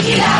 tequila.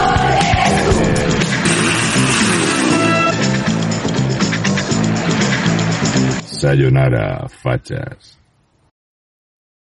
Sayonara, fachas.